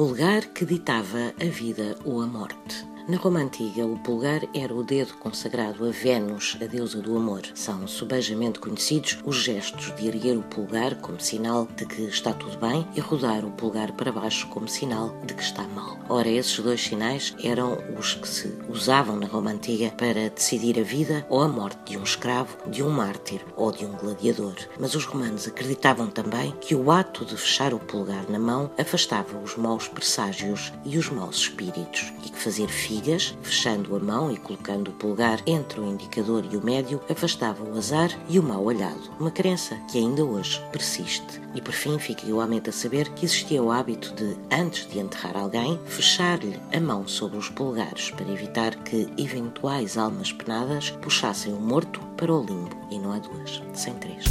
o que ditava a vida ou a morte. Na Roma Antiga, o pulgar era o dedo consagrado a Vênus, a deusa do amor. São subejamente conhecidos os gestos de erguer o pulgar como sinal de que está tudo bem e rodar o pulgar para baixo como sinal de que está mal. Ora, esses dois sinais eram os que se usavam na Roma Antiga para decidir a vida ou a morte de um escravo, de um mártir ou de um gladiador. Mas os romanos acreditavam também que o ato de fechar o pulgar na mão afastava os maus presságios e os maus espíritos e que fazer filhos fechando a mão e colocando o polegar entre o indicador e o médio, afastava o azar e o mau olhado, uma crença que ainda hoje persiste. E por fim fica igualmente a saber que existia o hábito de, antes de enterrar alguém, fechar-lhe a mão sobre os polegares para evitar que eventuais almas penadas puxassem o morto para o limbo. E não há duas, sem três.